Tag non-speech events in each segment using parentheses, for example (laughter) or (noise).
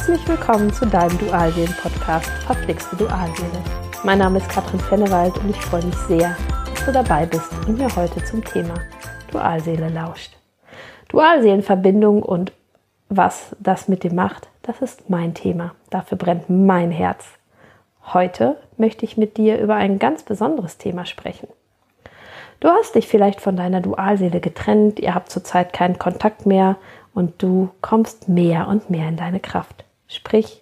Herzlich willkommen zu deinem Dualseelen-Podcast Verflixte Dualseele. Mein Name ist Katrin Fennewald und ich freue mich sehr, dass du dabei bist und mir heute zum Thema Dualseele lauscht. Dualseelenverbindung und was das mit dir macht, das ist mein Thema. Dafür brennt mein Herz. Heute möchte ich mit dir über ein ganz besonderes Thema sprechen. Du hast dich vielleicht von deiner Dualseele getrennt, ihr habt zurzeit keinen Kontakt mehr und du kommst mehr und mehr in deine Kraft. Sprich,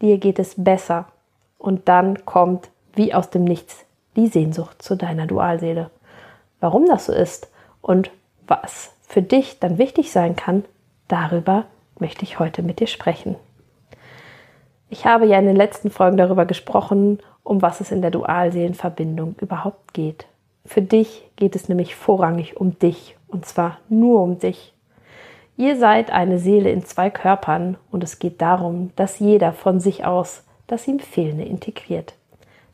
dir geht es besser und dann kommt wie aus dem Nichts die Sehnsucht zu deiner Dualseele. Warum das so ist und was für dich dann wichtig sein kann, darüber möchte ich heute mit dir sprechen. Ich habe ja in den letzten Folgen darüber gesprochen, um was es in der Dualseelenverbindung überhaupt geht. Für dich geht es nämlich vorrangig um dich und zwar nur um dich. Ihr seid eine Seele in zwei Körpern und es geht darum, dass jeder von sich aus das ihm Fehlende integriert.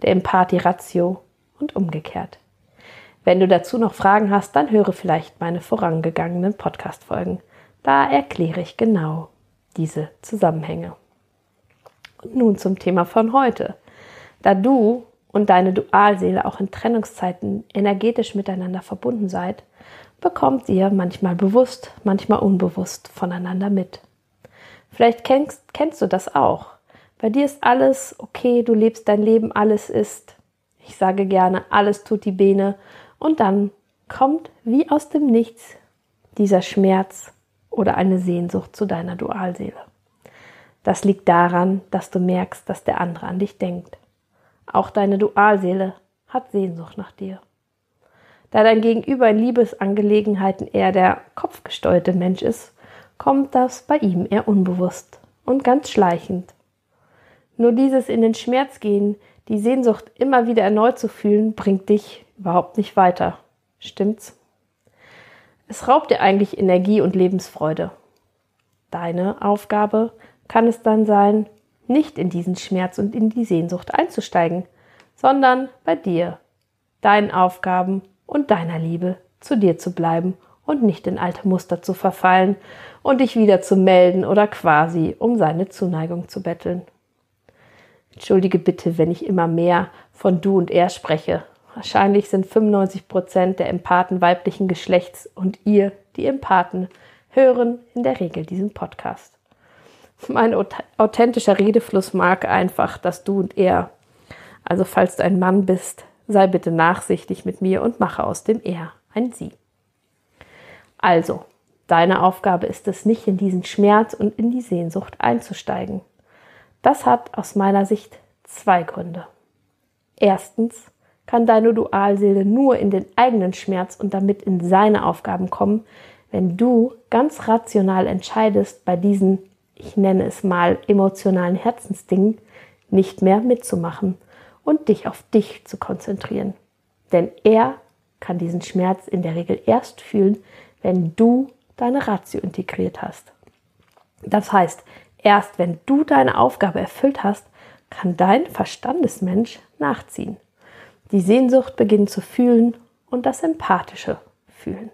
Der Empath die Ratio und umgekehrt. Wenn du dazu noch Fragen hast, dann höre vielleicht meine vorangegangenen Podcast-Folgen. Da erkläre ich genau diese Zusammenhänge. Und nun zum Thema von heute. Da du und deine Dualseele auch in Trennungszeiten energetisch miteinander verbunden seid, bekommt ihr manchmal bewusst, manchmal unbewusst voneinander mit. Vielleicht kennst, kennst du das auch. Bei dir ist alles okay, du lebst dein Leben, alles ist, ich sage gerne, alles tut die Bene und dann kommt wie aus dem Nichts dieser Schmerz oder eine Sehnsucht zu deiner Dualseele. Das liegt daran, dass du merkst, dass der andere an dich denkt. Auch deine Dualseele hat Sehnsucht nach dir. Da dein Gegenüber in Liebesangelegenheiten eher der kopfgesteuerte Mensch ist, kommt das bei ihm eher unbewusst und ganz schleichend. Nur dieses in den Schmerz gehen, die Sehnsucht immer wieder erneut zu fühlen, bringt dich überhaupt nicht weiter. Stimmt's? Es raubt dir eigentlich Energie und Lebensfreude. Deine Aufgabe kann es dann sein, nicht in diesen Schmerz und in die Sehnsucht einzusteigen, sondern bei dir, deinen Aufgaben und deiner Liebe zu dir zu bleiben und nicht in alte Muster zu verfallen und dich wieder zu melden oder quasi um seine Zuneigung zu betteln. Entschuldige bitte, wenn ich immer mehr von du und er spreche. Wahrscheinlich sind 95 Prozent der Empathen weiblichen Geschlechts und ihr, die Empathen, hören in der Regel diesen Podcast. Mein authentischer Redefluss mag einfach dass du und er. Also falls du ein Mann bist, sei bitte nachsichtig mit mir und mache aus dem Er ein Sie. Also, deine Aufgabe ist es nicht, in diesen Schmerz und in die Sehnsucht einzusteigen. Das hat aus meiner Sicht zwei Gründe. Erstens kann deine Dualseele nur in den eigenen Schmerz und damit in seine Aufgaben kommen, wenn du ganz rational entscheidest, bei diesen, ich nenne es mal, emotionalen Herzensdingen nicht mehr mitzumachen und dich auf dich zu konzentrieren. Denn er kann diesen Schmerz in der Regel erst fühlen, wenn du deine Ratio integriert hast. Das heißt, erst wenn du deine Aufgabe erfüllt hast, kann dein Verstandesmensch nachziehen. Die Sehnsucht beginnt zu fühlen und das Empathische fühlen.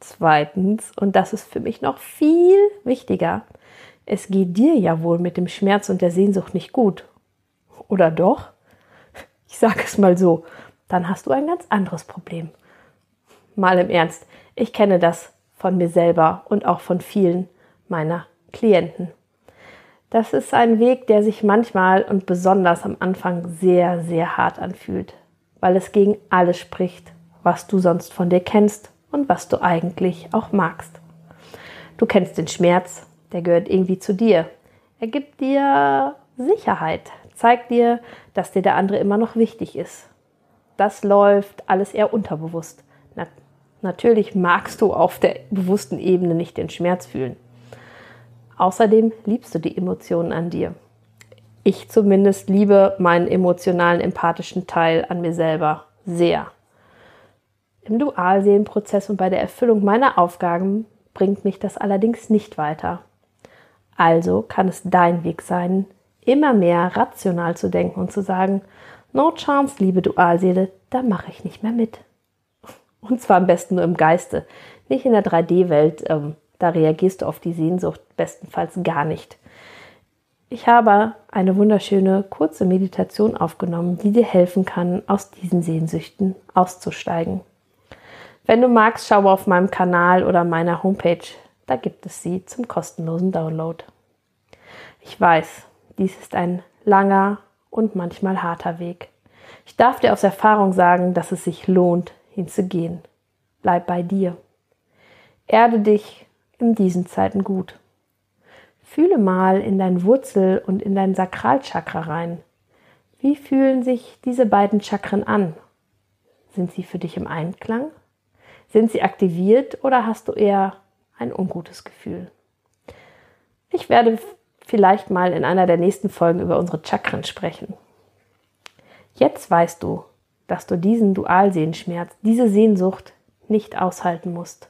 Zweitens, und das ist für mich noch viel wichtiger, es geht dir ja wohl mit dem Schmerz und der Sehnsucht nicht gut oder doch? Ich sage es mal so, dann hast du ein ganz anderes Problem. Mal im Ernst, ich kenne das von mir selber und auch von vielen meiner Klienten. Das ist ein Weg, der sich manchmal und besonders am Anfang sehr, sehr hart anfühlt, weil es gegen alles spricht, was du sonst von dir kennst und was du eigentlich auch magst. Du kennst den Schmerz, der gehört irgendwie zu dir. Er gibt dir Sicherheit, zeigt dir, dass dir der andere immer noch wichtig ist. Das läuft alles eher unterbewusst. Na, natürlich magst du auf der bewussten Ebene nicht den Schmerz fühlen. Außerdem liebst du die Emotionen an dir. Ich zumindest liebe meinen emotionalen, empathischen Teil an mir selber sehr. Im Dualseelenprozess und bei der Erfüllung meiner Aufgaben bringt mich das allerdings nicht weiter. Also kann es dein Weg sein, immer mehr rational zu denken und zu sagen, no chance, liebe Dualseele, da mache ich nicht mehr mit. (laughs) Und zwar am besten nur im Geiste, nicht in der 3D-Welt, ähm, Da reagierst du auf die Sehnsucht bestenfalls gar nicht. Ich habe eine wunderschöne kurze Meditation aufgenommen, die dir helfen kann, aus diesen Sehnsüchten auszusteigen. Wenn du magst, schau auf meinem Kanal oder meiner Homepage. Da gibt es sie zum kostenlosen Download. Ich weiß, dies ist ein langer und manchmal harter Weg. Ich darf dir aus Erfahrung sagen, dass es sich lohnt, hinzugehen. Bleib bei dir. Erde dich in diesen Zeiten gut. Fühle mal in dein Wurzel- und in dein Sakralchakra rein. Wie fühlen sich diese beiden Chakren an? Sind sie für dich im Einklang? Sind sie aktiviert oder hast du eher ein ungutes Gefühl? Ich werde vielleicht mal in einer der nächsten Folgen über unsere Chakren sprechen. Jetzt weißt du, dass du diesen Dualsehenschmerz, diese Sehnsucht nicht aushalten musst.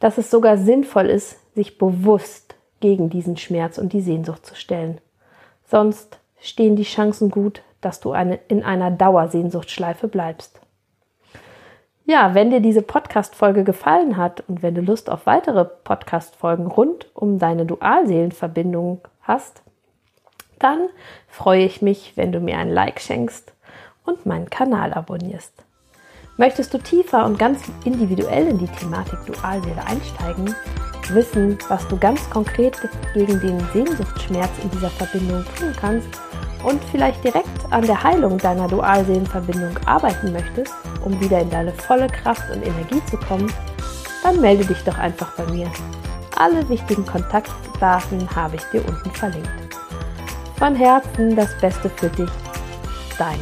Dass es sogar sinnvoll ist, sich bewusst gegen diesen Schmerz und die Sehnsucht zu stellen. Sonst stehen die Chancen gut, dass du eine, in einer Dauersehnsuchtschleife bleibst. Ja, wenn dir diese Podcast-Folge gefallen hat und wenn du Lust auf weitere Podcast-Folgen rund um deine Dualseelenverbindung hast, dann freue ich mich, wenn du mir ein Like schenkst und meinen Kanal abonnierst. Möchtest du tiefer und ganz individuell in die Thematik Dualseele einsteigen, wissen, was du ganz konkret gegen den Sehnsuchtsschmerz in dieser Verbindung tun kannst und vielleicht direkt an der Heilung deiner Dualseelenverbindung arbeiten möchtest, um wieder in deine volle Kraft und Energie zu kommen, dann melde dich doch einfach bei mir. Alle wichtigen Kontaktdaten habe ich dir unten verlinkt. Von Herzen das Beste für dich, deine